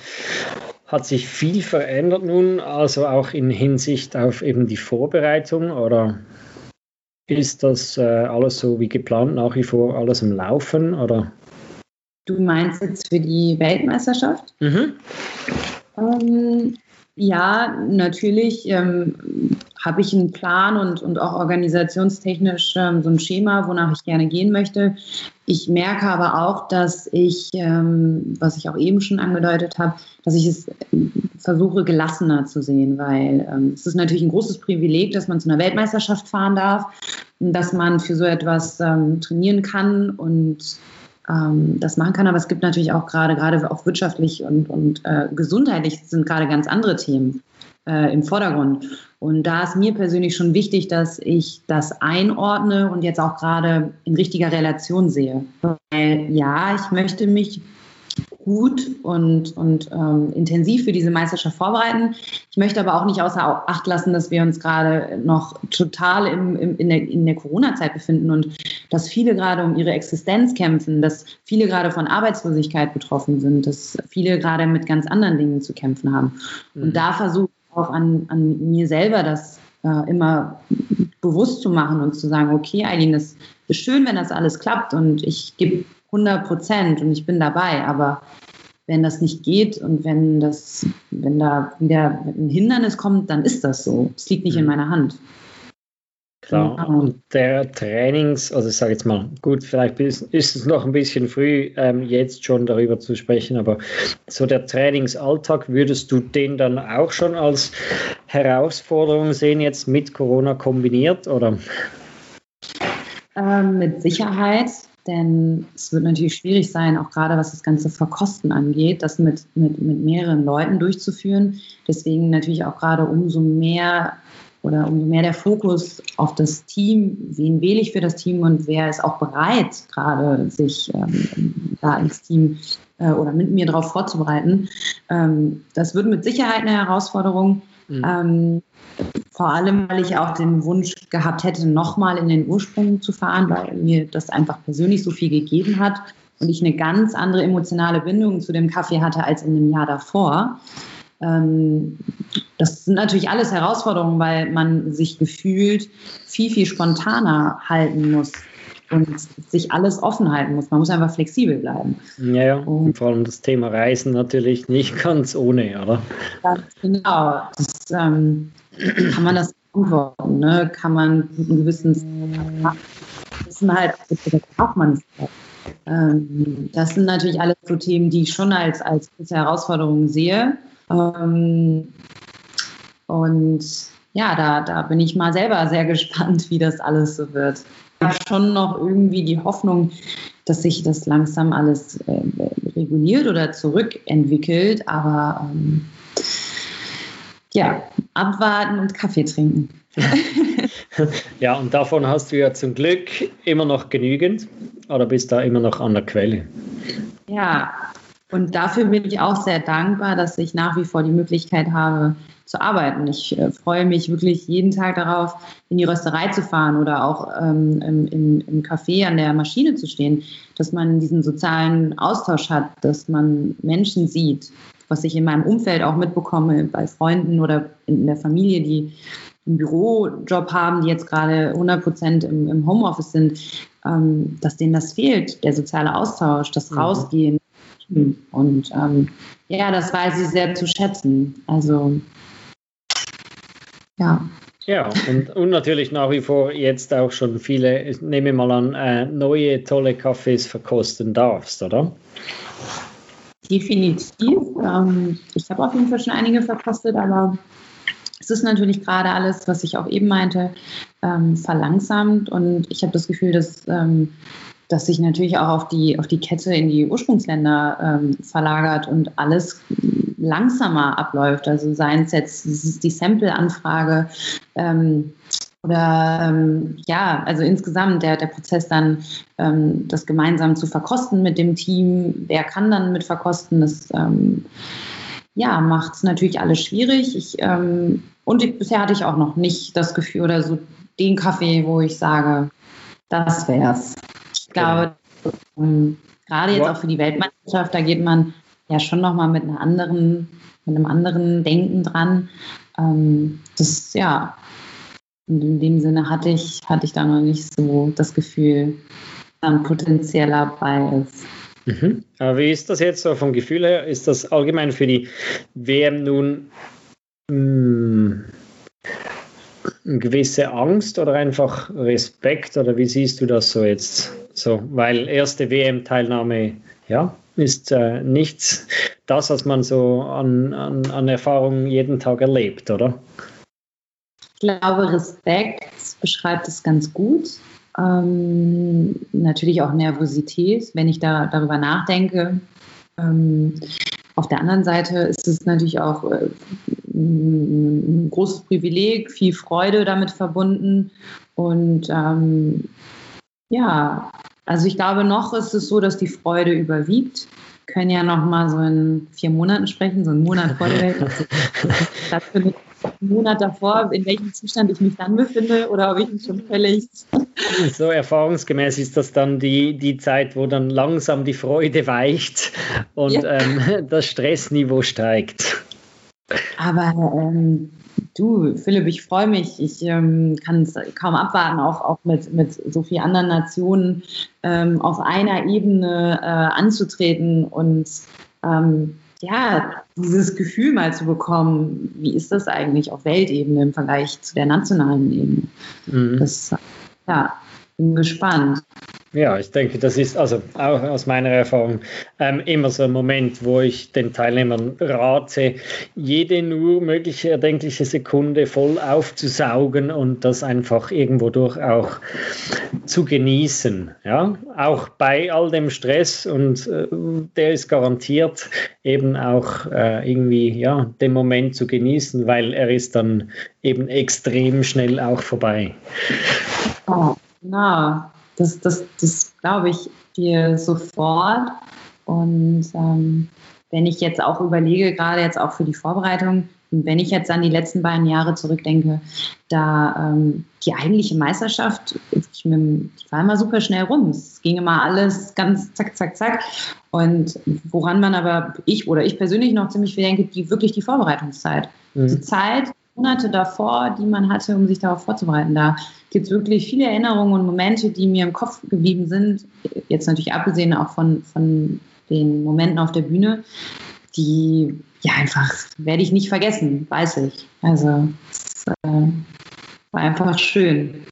hat sich viel verändert nun, also auch in Hinsicht auf eben die Vorbereitung oder ist das äh, alles so wie geplant, nach wie vor alles im Laufen oder?
Du meinst jetzt für die Weltmeisterschaft? Mhm. Ähm, ja, natürlich ähm, habe ich einen Plan und, und auch organisationstechnisch ähm, so ein Schema, wonach ich gerne gehen möchte. Ich merke aber auch, dass ich, ähm, was ich auch eben schon angedeutet habe, dass ich es versuche, gelassener zu sehen, weil ähm, es ist natürlich ein großes Privileg, dass man zu einer Weltmeisterschaft fahren darf, dass man für so etwas ähm, trainieren kann und ähm, das machen kann. Aber es gibt natürlich auch gerade, gerade auch wirtschaftlich und, und äh, gesundheitlich sind gerade ganz andere Themen äh, im Vordergrund. Und da ist mir persönlich schon wichtig, dass ich das einordne und jetzt auch gerade in richtiger Relation sehe. Weil ja, ich möchte mich gut und, und ähm, intensiv für diese Meisterschaft vorbereiten. Ich möchte aber auch nicht außer Acht lassen, dass wir uns gerade noch total im, im, in der, in der Corona-Zeit befinden und dass viele gerade um ihre Existenz kämpfen, dass viele gerade von Arbeitslosigkeit betroffen sind, dass viele gerade mit ganz anderen Dingen zu kämpfen haben. Mhm. Und da versuche ich auch an, an mir selber das äh, immer bewusst zu machen und zu sagen, okay, Eileen, das ist schön, wenn das alles klappt und ich gebe 100 Prozent und ich bin dabei. Aber wenn das nicht geht und wenn das, wenn da wieder ein Hindernis kommt, dann ist das so. Es liegt nicht in mhm. meiner Hand.
Klar, genau. und der Trainings, also ich sage jetzt mal, gut, vielleicht ist, ist, es noch ein bisschen früh, ähm, jetzt schon darüber zu sprechen, aber so der Trainingsalltag, würdest du den dann auch schon als Herausforderung sehen, jetzt mit Corona kombiniert, oder?
Ähm, mit Sicherheit, denn es wird natürlich schwierig sein, auch gerade was das ganze Verkosten angeht, das mit, mit, mit mehreren Leuten durchzuführen. Deswegen natürlich auch gerade umso mehr oder umso mehr der Fokus auf das Team, wen wähle ich für das Team und wer ist auch bereit, gerade sich ähm, da ins Team äh, oder mit mir darauf vorzubereiten. Ähm, das wird mit Sicherheit eine Herausforderung. Mhm. Ähm, vor allem, weil ich auch den Wunsch gehabt hätte, nochmal in den Ursprung zu fahren, weil mir das einfach persönlich so viel gegeben hat und ich eine ganz andere emotionale Bindung zu dem Kaffee hatte als in dem Jahr davor. Ähm, das sind natürlich alles Herausforderungen, weil man sich gefühlt viel, viel spontaner halten muss und sich alles offen halten muss. Man muss einfach flexibel bleiben.
Ja, ja. Und vor allem das Thema Reisen natürlich nicht ganz ohne, oder?
Ganz genau. Das, ähm, kann man das antworten? Ne? Kann man guten Gewissens wissen halt, auch man ähm, Das sind natürlich alles so Themen, die ich schon als, als große Herausforderung sehe. Ähm, und ja, da, da bin ich mal selber sehr gespannt, wie das alles so wird. Ich habe schon noch irgendwie die Hoffnung, dass sich das langsam alles äh, reguliert oder zurückentwickelt, aber ähm, ja, abwarten und Kaffee trinken.
ja, und davon hast du ja zum Glück immer noch genügend oder bist da immer noch an der Quelle?
Ja, und dafür bin ich auch sehr dankbar, dass ich nach wie vor die Möglichkeit habe, zu arbeiten. Ich äh, freue mich wirklich jeden Tag darauf, in die Rösterei zu fahren oder auch ähm, im, im, Café an der Maschine zu stehen, dass man diesen sozialen Austausch hat, dass man Menschen sieht, was ich in meinem Umfeld auch mitbekomme, bei Freunden oder in der Familie, die einen Bürojob haben, die jetzt gerade 100 Prozent im, im, Homeoffice sind, ähm, dass denen das fehlt, der soziale Austausch, das mhm. Rausgehen. Und ähm, ja, das weiß ich sehr zu schätzen. Also ja.
Ja, und, und natürlich nach wie vor jetzt auch schon viele, ich nehme mal an, äh, neue tolle Kaffees verkosten darfst, oder?
Definitiv. Ähm, ich habe auf jeden Fall schon einige verkostet, aber es ist natürlich gerade alles, was ich auch eben meinte, ähm, verlangsamt und ich habe das Gefühl, dass ähm, dass sich natürlich auch auf die, auf die Kette in die Ursprungsländer ähm, verlagert und alles langsamer abläuft. Also seien es jetzt die Sample-Anfrage ähm, oder ähm, ja, also insgesamt der, der Prozess dann, ähm, das gemeinsam zu verkosten mit dem Team. Wer kann dann mit verkosten? Das ähm, ja, macht es natürlich alles schwierig. Ich, ähm, und ich, bisher hatte ich auch noch nicht das Gefühl oder so den Kaffee, wo ich sage, das wär's. Ich glaube, ähm, gerade jetzt auch für die Weltmeisterschaft, da geht man ja schon nochmal mit einer anderen, mit einem anderen Denken dran. Ähm, das, ja, in dem Sinne hatte ich, hatte ich da noch nicht so das Gefühl, ein potenzieller Bias.
Mhm. Aber wie ist das jetzt so vom Gefühl her? Ist das allgemein für die WM nun mh, hm, eine gewisse Angst oder einfach Respekt oder wie siehst du das so jetzt? So, weil erste WM-Teilnahme, ja, ist äh, nichts das, was man so an, an, an Erfahrungen jeden Tag erlebt, oder?
Ich glaube, Respekt beschreibt es ganz gut. Ähm, natürlich auch Nervosität, wenn ich da darüber nachdenke. Ähm, auf der anderen Seite ist es natürlich auch äh, ein großes Privileg, viel Freude damit verbunden. Und ähm, ja, also ich glaube, noch ist es so, dass die Freude überwiegt. Wir können ja noch mal so in vier Monaten sprechen, so einen Monat vor der Welt. Das für einen Monat davor, in welchem Zustand ich mich dann befinde oder ob ich mich schon völlig.
So erfahrungsgemäß ist das dann die, die Zeit, wo dann langsam die Freude weicht und ja. ähm, das Stressniveau steigt.
Aber ähm, du, Philipp, ich freue mich. Ich ähm, kann es kaum abwarten, auch, auch mit, mit so vielen anderen Nationen ähm, auf einer Ebene äh, anzutreten und ähm, ja, dieses Gefühl mal zu bekommen, wie ist das eigentlich auf Weltebene im Vergleich zu der nationalen Ebene? Mhm. Das, ja, bin gespannt.
Ja, ich denke, das ist also auch aus meiner Erfahrung ähm, immer so ein Moment, wo ich den Teilnehmern rate, jede nur mögliche erdenkliche Sekunde voll aufzusaugen und das einfach irgendwo durch auch zu genießen. Ja, auch bei all dem Stress und äh, der ist garantiert eben auch äh, irgendwie ja den Moment zu genießen, weil er ist dann eben extrem schnell auch vorbei.
Oh, na, das, das, das glaube ich dir sofort. Und ähm, wenn ich jetzt auch überlege, gerade jetzt auch für die Vorbereitung, wenn ich jetzt an die letzten beiden Jahre zurückdenke, da ähm, die eigentliche Meisterschaft, ich, die war immer super schnell rum. Es ging immer alles ganz zack, zack, zack. Und woran man aber, ich oder ich persönlich noch ziemlich viel denke, die wirklich die Vorbereitungszeit. Mhm. Die Zeit, Monate davor, die man hatte, um sich darauf vorzubereiten. Da gibt es wirklich viele Erinnerungen und Momente, die mir im Kopf geblieben sind. Jetzt natürlich abgesehen auch von, von den Momenten auf der Bühne, die ja einfach werde ich nicht vergessen, weiß ich. Also es äh, war einfach schön.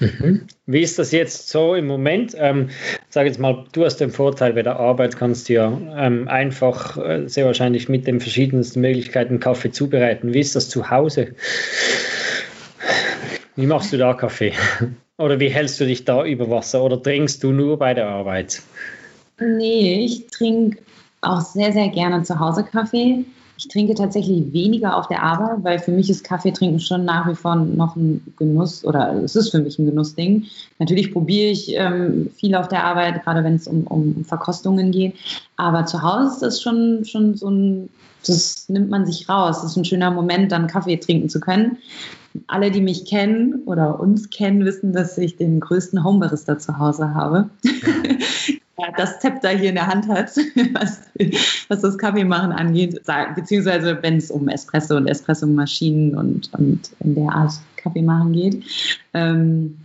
Mhm. Wie ist das jetzt so im Moment? Ähm, sag jetzt mal, du hast den Vorteil bei der Arbeit, kannst du ja ähm, einfach äh, sehr wahrscheinlich mit den verschiedensten Möglichkeiten Kaffee zubereiten. Wie ist das zu Hause? Wie machst du da Kaffee? Oder wie hältst du dich da über Wasser? Oder trinkst du nur bei der Arbeit?
Nee, ich trinke auch sehr, sehr gerne zu Hause Kaffee. Ich trinke tatsächlich weniger auf der Arbeit, weil für mich ist Kaffeetrinken schon nach wie vor noch ein Genuss oder es ist für mich ein Genussding. Natürlich probiere ich ähm, viel auf der Arbeit, gerade wenn es um, um Verkostungen geht. Aber zu Hause ist das schon, schon so ein, das nimmt man sich raus. Das ist ein schöner Moment, dann Kaffee trinken zu können. Alle, die mich kennen oder uns kennen, wissen, dass ich den größten Homebarista zu Hause habe. das Zepter hier in der Hand hat, was, was das Kaffeemachen angeht, beziehungsweise wenn es um Espresso und Espresso-Maschinen und, und in der Art Kaffeemachen geht. Ähm,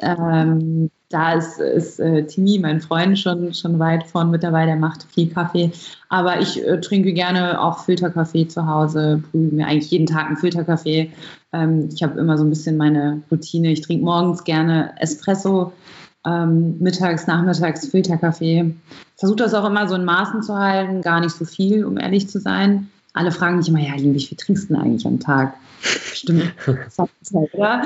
ähm, da ist, ist äh, Timi, mein Freund, schon, schon weit vorn mit dabei, der macht viel Kaffee. Aber ich äh, trinke gerne auch Filterkaffee zu Hause, brühe mir eigentlich jeden Tag einen Filterkaffee. Ähm, ich habe immer so ein bisschen meine Routine. Ich trinke morgens gerne Espresso, ähm, mittags, nachmittags Filterkaffee. Versuche das auch immer so in Maßen zu halten, gar nicht so viel, um ehrlich zu sein. Alle fragen mich immer, ja, wie viel trinkst du denn eigentlich am Tag? Stimmt, oder?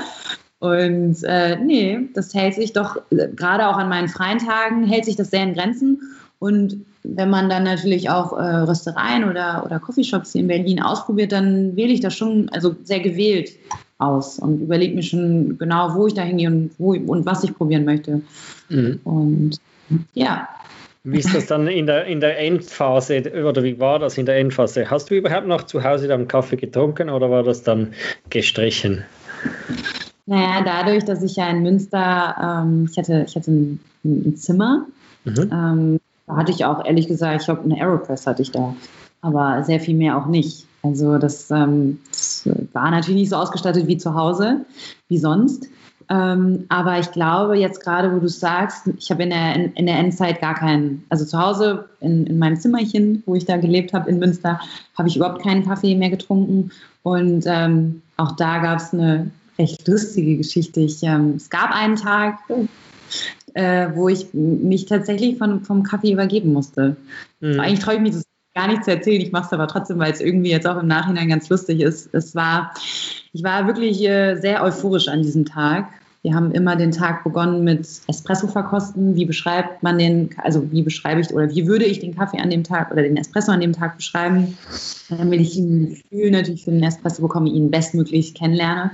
Und äh, nee, das hält sich doch, gerade auch an meinen freien Tagen, hält sich das sehr in Grenzen. Und wenn man dann natürlich auch äh, Röstereien oder, oder Coffeeshops hier in Berlin ausprobiert, dann wähle ich das schon, also sehr gewählt aus und überlege mir schon genau, wo ich da hingehe und, wo, und was ich probieren möchte. Mhm. Und ja.
Wie ist das dann in der, in der Endphase oder wie war das in der Endphase? Hast du überhaupt noch zu Hause dann Kaffee getrunken oder war das dann gestrichen?
Naja, dadurch, dass ich ja in Münster, ähm, ich hatte, ich hatte ein, ein Zimmer, mhm. ähm, da hatte ich auch ehrlich gesagt, ich glaube, eine Aeropress hatte ich da, aber sehr viel mehr auch nicht. Also das, ähm, das war natürlich nicht so ausgestattet wie zu Hause, wie sonst. Ähm, aber ich glaube jetzt gerade, wo du sagst, ich habe in der, in, in, der Endzeit gar keinen, also zu Hause in, in meinem Zimmerchen, wo ich da gelebt habe in Münster, habe ich überhaupt keinen Kaffee mehr getrunken. Und ähm, auch da gab es eine recht lustige Geschichte. Ich, ähm, es gab einen Tag, äh, wo ich mich tatsächlich von, vom Kaffee übergeben musste. Mhm. Eigentlich traue ich mich das gar nicht zu erzählen. Ich mache es aber trotzdem, weil es irgendwie jetzt auch im Nachhinein ganz lustig ist. Es war, ich war wirklich äh, sehr euphorisch an diesem Tag. Wir haben immer den Tag begonnen mit Espresso verkosten. Wie beschreibt man den, also wie beschreibe ich oder wie würde ich den Kaffee an dem Tag oder den Espresso an dem Tag beschreiben? Damit ich ein Gefühl natürlich für den Espresso bekomme, ihn bestmöglich kennenlerne.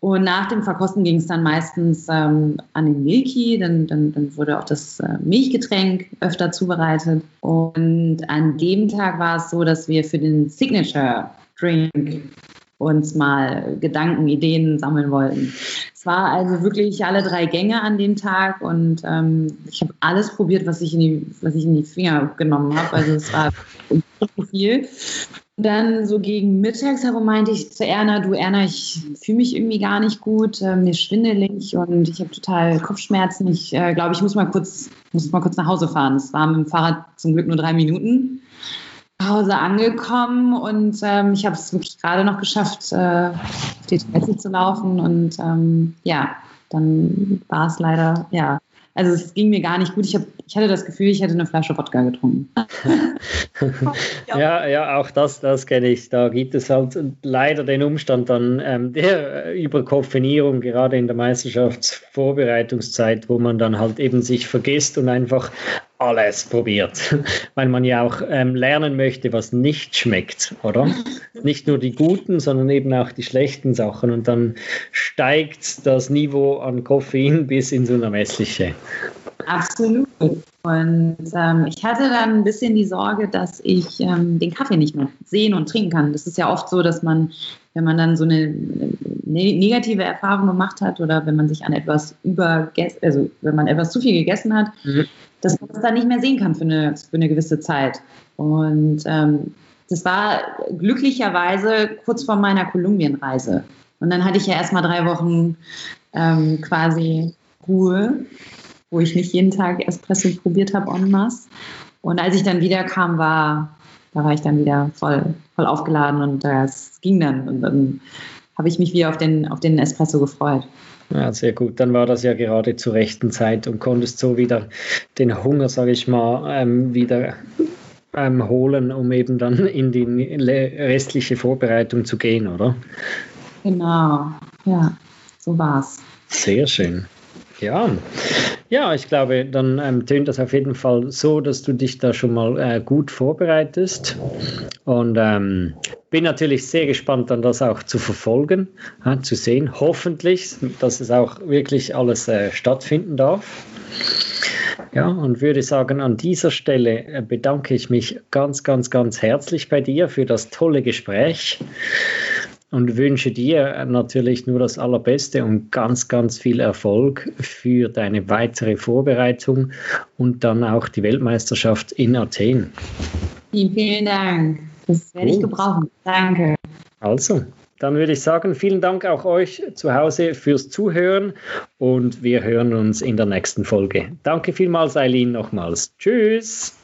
Und nach dem Verkosten ging es dann meistens ähm, an den Milky, dann, dann, dann wurde auch das äh, Milchgetränk öfter zubereitet. Und an dem Tag war es so, dass wir für den Signature Drink uns mal Gedanken, Ideen sammeln wollten. Es war also wirklich alle drei Gänge an dem Tag und ähm, ich habe alles probiert, was ich in die, was ich in die Finger genommen habe. Also es war viel. Dann so gegen mittags herum meinte ich zu Erna, du Erna, ich fühle mich irgendwie gar nicht gut, äh, mir schwindelig und ich habe total Kopfschmerzen. Ich äh, glaube, ich muss mal kurz, muss mal kurz nach Hause fahren. Es war mit dem Fahrrad zum Glück nur drei Minuten. Zu Hause angekommen und ähm, ich habe es wirklich gerade noch geschafft, äh, auf die Toilette zu laufen und ähm, ja, dann war es leider, ja, Also es ging mir gar nicht gut. Ich, hab, ich hatte das Gefühl, ich hätte eine Flasche Wodka getrunken.
ja, ja, auch das, das kenne ich. Da gibt es halt leider den Umstand dann ähm, der Überkoffeinierung, gerade in der Meisterschaftsvorbereitungszeit, wo man dann halt eben sich vergisst und einfach alles probiert, weil man ja auch ähm, lernen möchte, was nicht schmeckt, oder? Nicht nur die guten, sondern eben auch die schlechten Sachen und dann steigt das Niveau an Koffein bis ins Unermessliche.
Absolut. Und ähm, ich hatte dann ein bisschen die Sorge, dass ich ähm, den Kaffee nicht mehr sehen und trinken kann. Das ist ja oft so, dass man, wenn man dann so eine ne negative Erfahrung gemacht hat oder wenn man sich an etwas übergessen, also wenn man etwas zu viel gegessen hat, mhm dass man es dann nicht mehr sehen kann für eine, für eine gewisse Zeit. Und ähm, das war glücklicherweise kurz vor meiner Kolumbienreise. Und dann hatte ich ja erstmal drei Wochen ähm, quasi Ruhe, wo ich nicht jeden Tag Espresso probiert habe en masse. Und als ich dann wiederkam, war, da war ich dann wieder voll, voll aufgeladen und das ging dann. Und dann habe ich mich wieder auf den, auf den Espresso gefreut.
Ja, sehr gut. Dann war das ja gerade zur rechten Zeit und konntest so wieder den Hunger, sage ich mal, ähm, wieder ähm, holen, um eben dann in die restliche Vorbereitung zu gehen, oder?
Genau, ja, so war's.
Sehr schön. Ja, ja, ich glaube, dann ähm, tönt das auf jeden Fall so, dass du dich da schon mal äh, gut vorbereitest. Und ähm, bin natürlich sehr gespannt, dann das auch zu verfolgen, äh, zu sehen. Hoffentlich, dass es auch wirklich alles äh, stattfinden darf. Ja, und würde sagen, an dieser Stelle äh, bedanke ich mich ganz, ganz, ganz herzlich bei dir für das tolle Gespräch und wünsche dir natürlich nur das Allerbeste und ganz, ganz viel Erfolg für deine weitere Vorbereitung und dann auch die Weltmeisterschaft in Athen.
Vielen, vielen Dank. Das werde ich gebrauchen. Danke.
Also, dann würde ich sagen, vielen Dank auch euch zu Hause fürs Zuhören und wir hören uns in der nächsten Folge. Danke vielmals, Eileen, nochmals. Tschüss.